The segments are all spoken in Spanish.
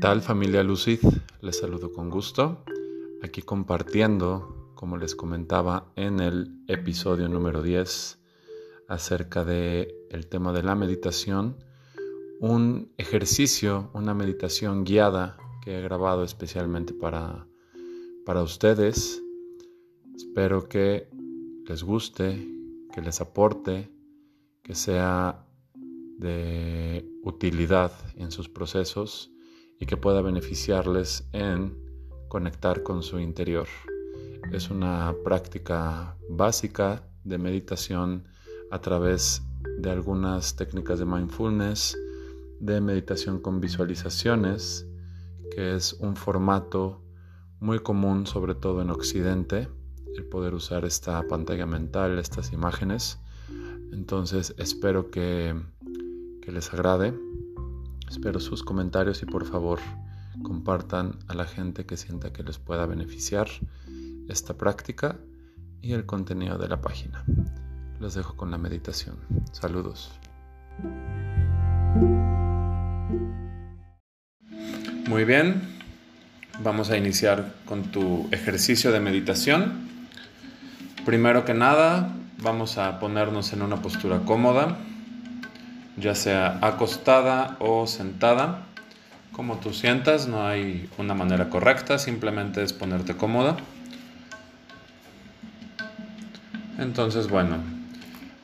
tal familia Lucid? Les saludo con gusto. Aquí compartiendo, como les comentaba en el episodio número 10 acerca de tema de la meditación, un ejercicio, una meditación guiada que he grabado especialmente para para ustedes. Espero que les guste, que les aporte, que sea de utilidad en sus procesos y que pueda beneficiarles en conectar con su interior. Es una práctica básica de meditación a través de algunas técnicas de mindfulness, de meditación con visualizaciones, que es un formato muy común, sobre todo en Occidente, el poder usar esta pantalla mental, estas imágenes. Entonces espero que, que les agrade Espero sus comentarios y por favor compartan a la gente que sienta que les pueda beneficiar esta práctica y el contenido de la página. Los dejo con la meditación. Saludos. Muy bien, vamos a iniciar con tu ejercicio de meditación. Primero que nada, vamos a ponernos en una postura cómoda ya sea acostada o sentada, como tú sientas, no hay una manera correcta, simplemente es ponerte cómoda. Entonces, bueno,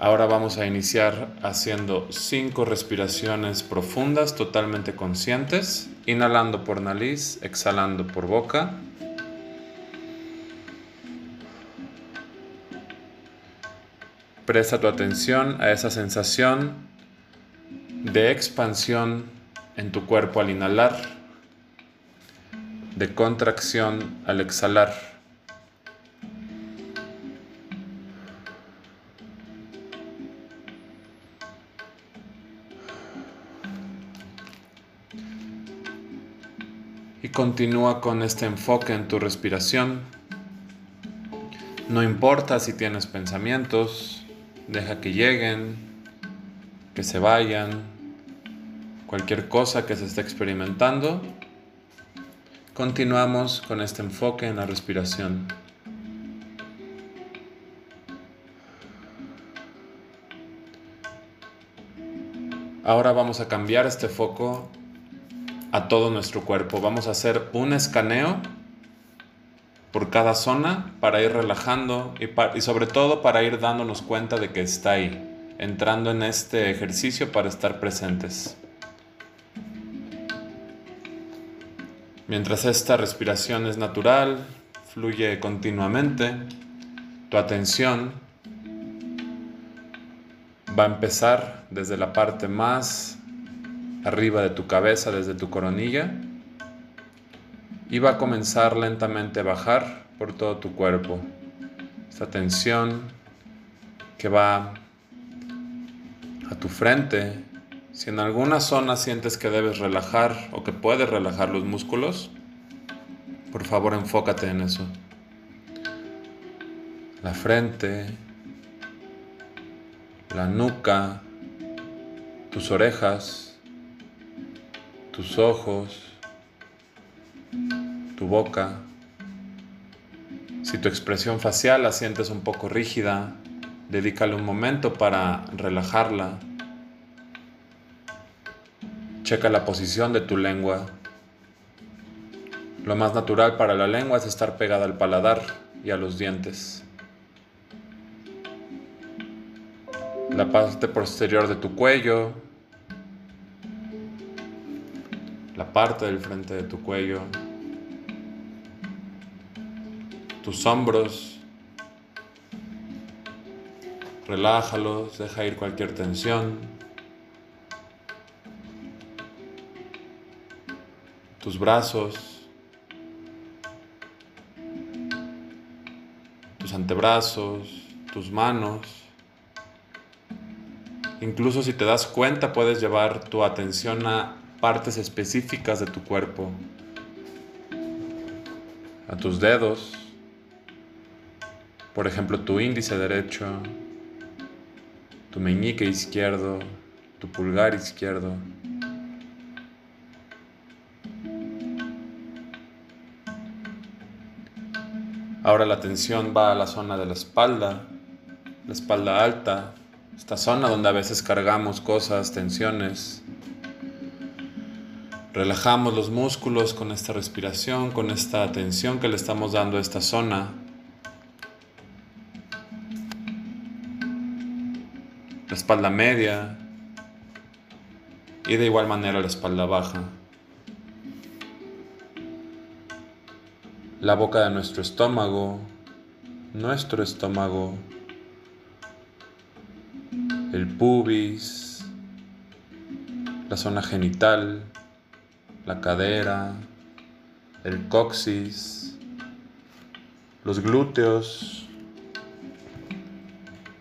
ahora vamos a iniciar haciendo cinco respiraciones profundas, totalmente conscientes, inhalando por nariz, exhalando por boca. Presta tu atención a esa sensación de expansión en tu cuerpo al inhalar, de contracción al exhalar. Y continúa con este enfoque en tu respiración. No importa si tienes pensamientos, deja que lleguen, que se vayan, cualquier cosa que se esté experimentando. Continuamos con este enfoque en la respiración. Ahora vamos a cambiar este foco a todo nuestro cuerpo. Vamos a hacer un escaneo por cada zona para ir relajando y, y sobre todo para ir dándonos cuenta de que está ahí entrando en este ejercicio para estar presentes. Mientras esta respiración es natural, fluye continuamente, tu atención va a empezar desde la parte más arriba de tu cabeza, desde tu coronilla, y va a comenzar lentamente a bajar por todo tu cuerpo. Esta tensión que va a tu frente, si en alguna zona sientes que debes relajar o que puedes relajar los músculos, por favor enfócate en eso. La frente, la nuca, tus orejas, tus ojos, tu boca. Si tu expresión facial la sientes un poco rígida, Dedícale un momento para relajarla. Checa la posición de tu lengua. Lo más natural para la lengua es estar pegada al paladar y a los dientes. La parte posterior de tu cuello. La parte del frente de tu cuello. Tus hombros Relájalos, deja ir cualquier tensión. Tus brazos, tus antebrazos, tus manos. Incluso si te das cuenta puedes llevar tu atención a partes específicas de tu cuerpo, a tus dedos, por ejemplo tu índice derecho, tu meñique izquierdo, tu pulgar izquierdo. Ahora la atención va a la zona de la espalda, la espalda alta, esta zona donde a veces cargamos cosas, tensiones. Relajamos los músculos con esta respiración, con esta atención que le estamos dando a esta zona. La espalda media y de igual manera la espalda baja. La boca de nuestro estómago, nuestro estómago, el pubis, la zona genital, la cadera, el coxis, los glúteos,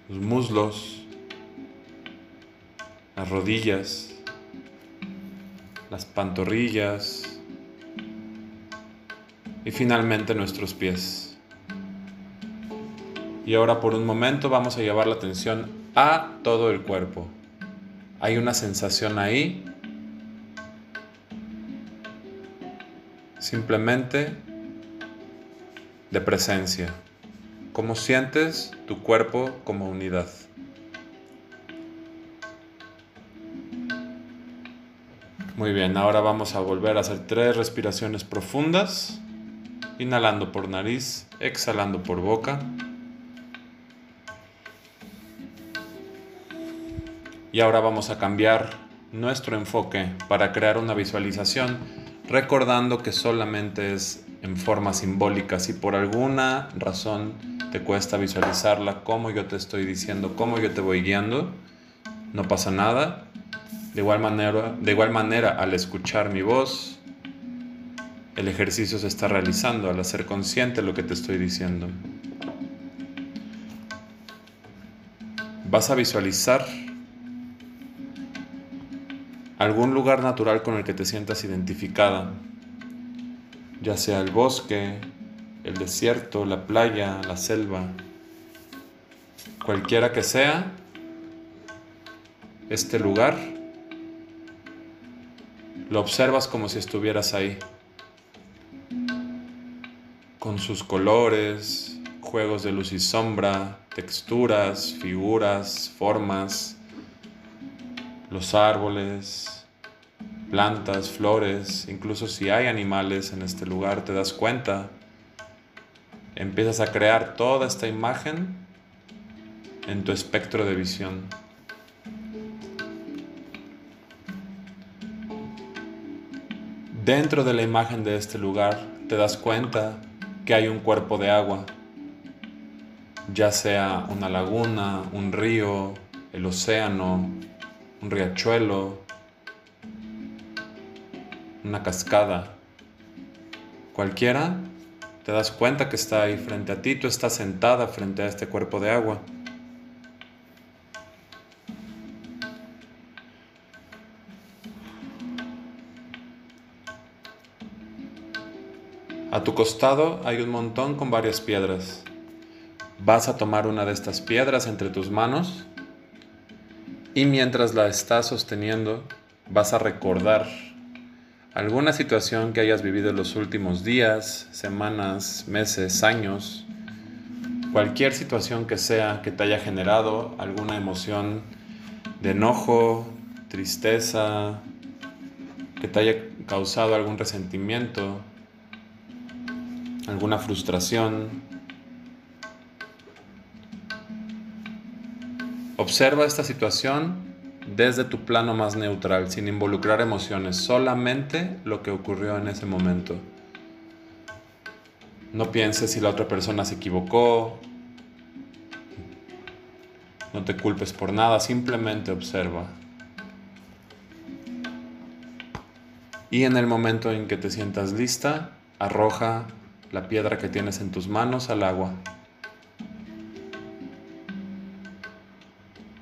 los muslos, las rodillas, las pantorrillas y finalmente nuestros pies. Y ahora por un momento vamos a llevar la atención a todo el cuerpo. Hay una sensación ahí simplemente de presencia. ¿Cómo sientes tu cuerpo como unidad? Muy bien, ahora vamos a volver a hacer tres respiraciones profundas. Inhalando por nariz, exhalando por boca. Y ahora vamos a cambiar nuestro enfoque para crear una visualización recordando que solamente es en forma simbólica. Si por alguna razón te cuesta visualizarla como yo te estoy diciendo, como yo te voy guiando, no pasa nada. De igual manera, de igual manera al escuchar mi voz, el ejercicio se está realizando al hacer consciente lo que te estoy diciendo. Vas a visualizar algún lugar natural con el que te sientas identificada, ya sea el bosque, el desierto, la playa, la selva, cualquiera que sea este lugar, lo observas como si estuvieras ahí, con sus colores, juegos de luz y sombra, texturas, figuras, formas, los árboles, plantas, flores, incluso si hay animales en este lugar, te das cuenta, empiezas a crear toda esta imagen en tu espectro de visión. Dentro de la imagen de este lugar te das cuenta que hay un cuerpo de agua, ya sea una laguna, un río, el océano, un riachuelo, una cascada, cualquiera, te das cuenta que está ahí frente a ti, tú estás sentada frente a este cuerpo de agua. A tu costado hay un montón con varias piedras. Vas a tomar una de estas piedras entre tus manos y mientras la estás sosteniendo, vas a recordar alguna situación que hayas vivido en los últimos días, semanas, meses, años, cualquier situación que sea que te haya generado alguna emoción de enojo, tristeza, que te haya causado algún resentimiento, alguna frustración, Observa esta situación desde tu plano más neutral, sin involucrar emociones, solamente lo que ocurrió en ese momento. No pienses si la otra persona se equivocó, no te culpes por nada, simplemente observa. Y en el momento en que te sientas lista, arroja la piedra que tienes en tus manos al agua.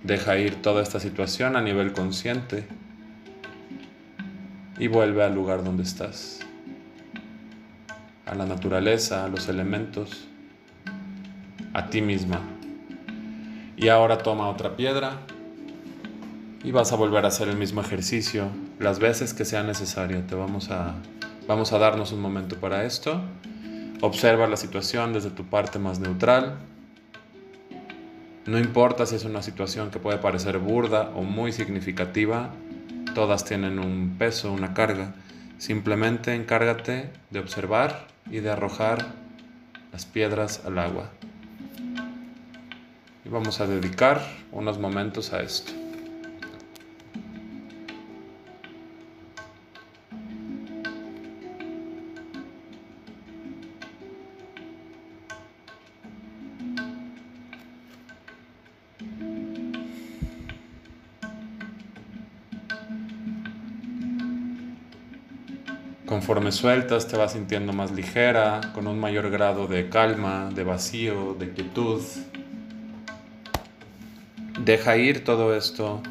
Deja ir toda esta situación a nivel consciente y vuelve al lugar donde estás, a la naturaleza, a los elementos, a ti misma. Y ahora toma otra piedra y vas a volver a hacer el mismo ejercicio las veces que sea necesario. Te vamos a, vamos a darnos un momento para esto. Observa la situación desde tu parte más neutral. No importa si es una situación que puede parecer burda o muy significativa, todas tienen un peso, una carga. Simplemente encárgate de observar y de arrojar las piedras al agua. Y vamos a dedicar unos momentos a esto. Conforme sueltas te vas sintiendo más ligera, con un mayor grado de calma, de vacío, de quietud. Deja ir todo esto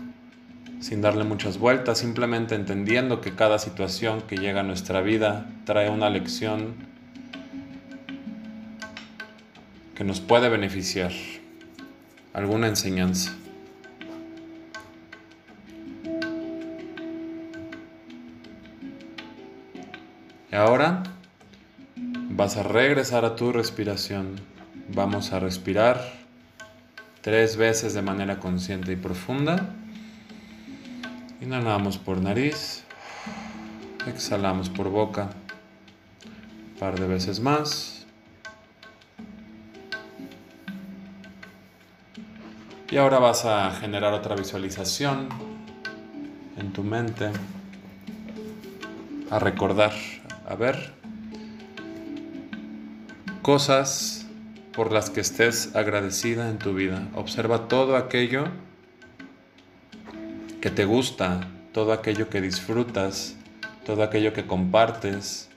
sin darle muchas vueltas, simplemente entendiendo que cada situación que llega a nuestra vida trae una lección que nos puede beneficiar, alguna enseñanza. Ahora vas a regresar a tu respiración. Vamos a respirar tres veces de manera consciente y profunda. Inhalamos por nariz. Exhalamos por boca. Un par de veces más. Y ahora vas a generar otra visualización en tu mente. A recordar a ver cosas por las que estés agradecida en tu vida. Observa todo aquello que te gusta, todo aquello que disfrutas, todo aquello que compartes.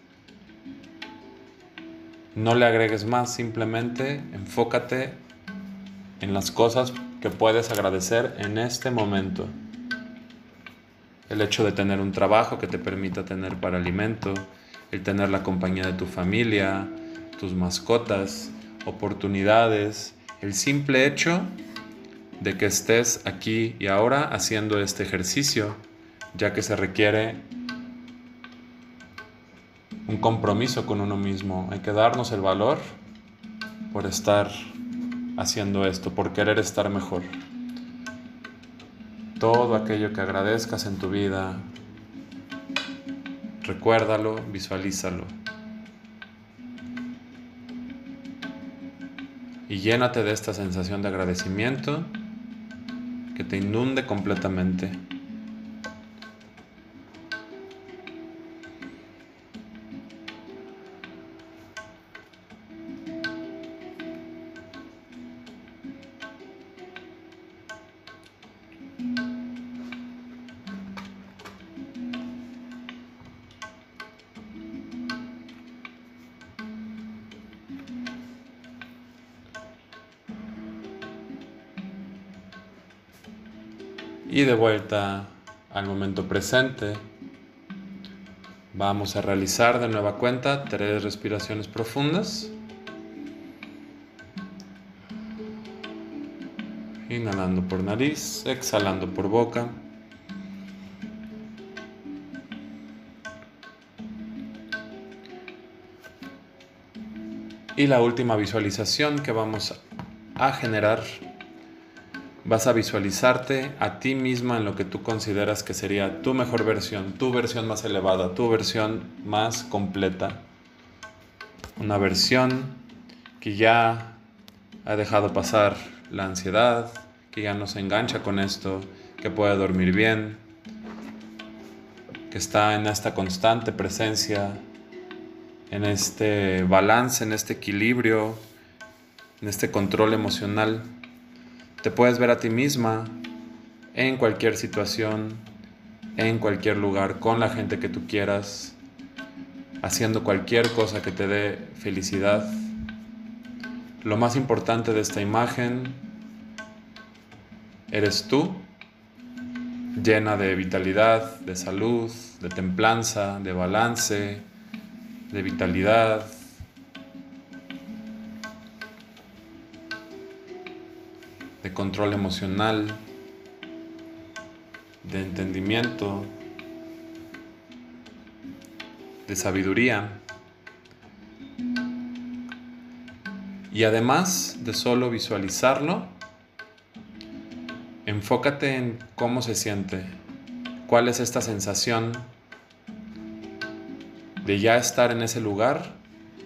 No le agregues más, simplemente enfócate en las cosas que puedes agradecer en este momento. El hecho de tener un trabajo que te permita tener para alimento, el tener la compañía de tu familia, tus mascotas, oportunidades, el simple hecho de que estés aquí y ahora haciendo este ejercicio, ya que se requiere un compromiso con uno mismo. Hay que darnos el valor por estar haciendo esto, por querer estar mejor. Todo aquello que agradezcas en tu vida, Recuérdalo, visualízalo. Y llénate de esta sensación de agradecimiento que te inunde completamente. Y de vuelta al momento presente, vamos a realizar de nueva cuenta tres respiraciones profundas. Inhalando por nariz, exhalando por boca. Y la última visualización que vamos a generar vas a visualizarte a ti misma en lo que tú consideras que sería tu mejor versión, tu versión más elevada, tu versión más completa. Una versión que ya ha dejado pasar la ansiedad, que ya no se engancha con esto, que puede dormir bien, que está en esta constante presencia, en este balance, en este equilibrio, en este control emocional. Te puedes ver a ti misma en cualquier situación, en cualquier lugar, con la gente que tú quieras, haciendo cualquier cosa que te dé felicidad. Lo más importante de esta imagen eres tú, llena de vitalidad, de salud, de templanza, de balance, de vitalidad, de control emocional, de entendimiento, de sabiduría. Y además de solo visualizarlo, enfócate en cómo se siente, cuál es esta sensación de ya estar en ese lugar,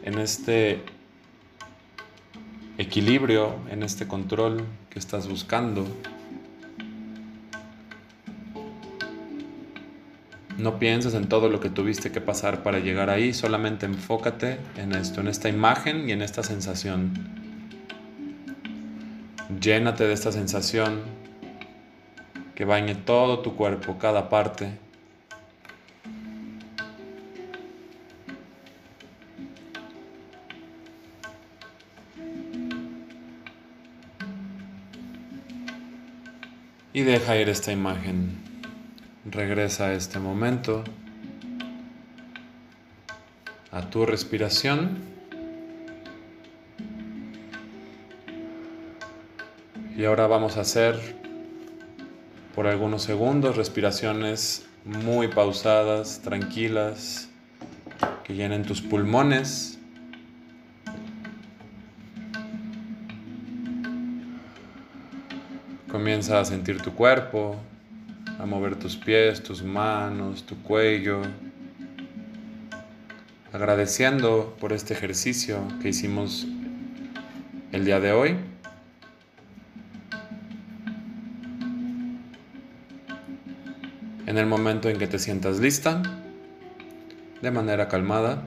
en este equilibrio, en este control que estás buscando. No pienses en todo lo que tuviste que pasar para llegar ahí, solamente enfócate en esto, en esta imagen y en esta sensación. Llénate de esta sensación que bañe todo tu cuerpo, cada parte. Y deja ir esta imagen. Regresa a este momento, a tu respiración. Y ahora vamos a hacer por algunos segundos respiraciones muy pausadas, tranquilas, que llenen tus pulmones. A sentir tu cuerpo, a mover tus pies, tus manos, tu cuello, agradeciendo por este ejercicio que hicimos el día de hoy. En el momento en que te sientas lista, de manera calmada,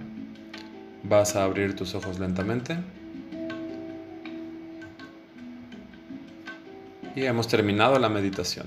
vas a abrir tus ojos lentamente. Y hemos terminado la meditación.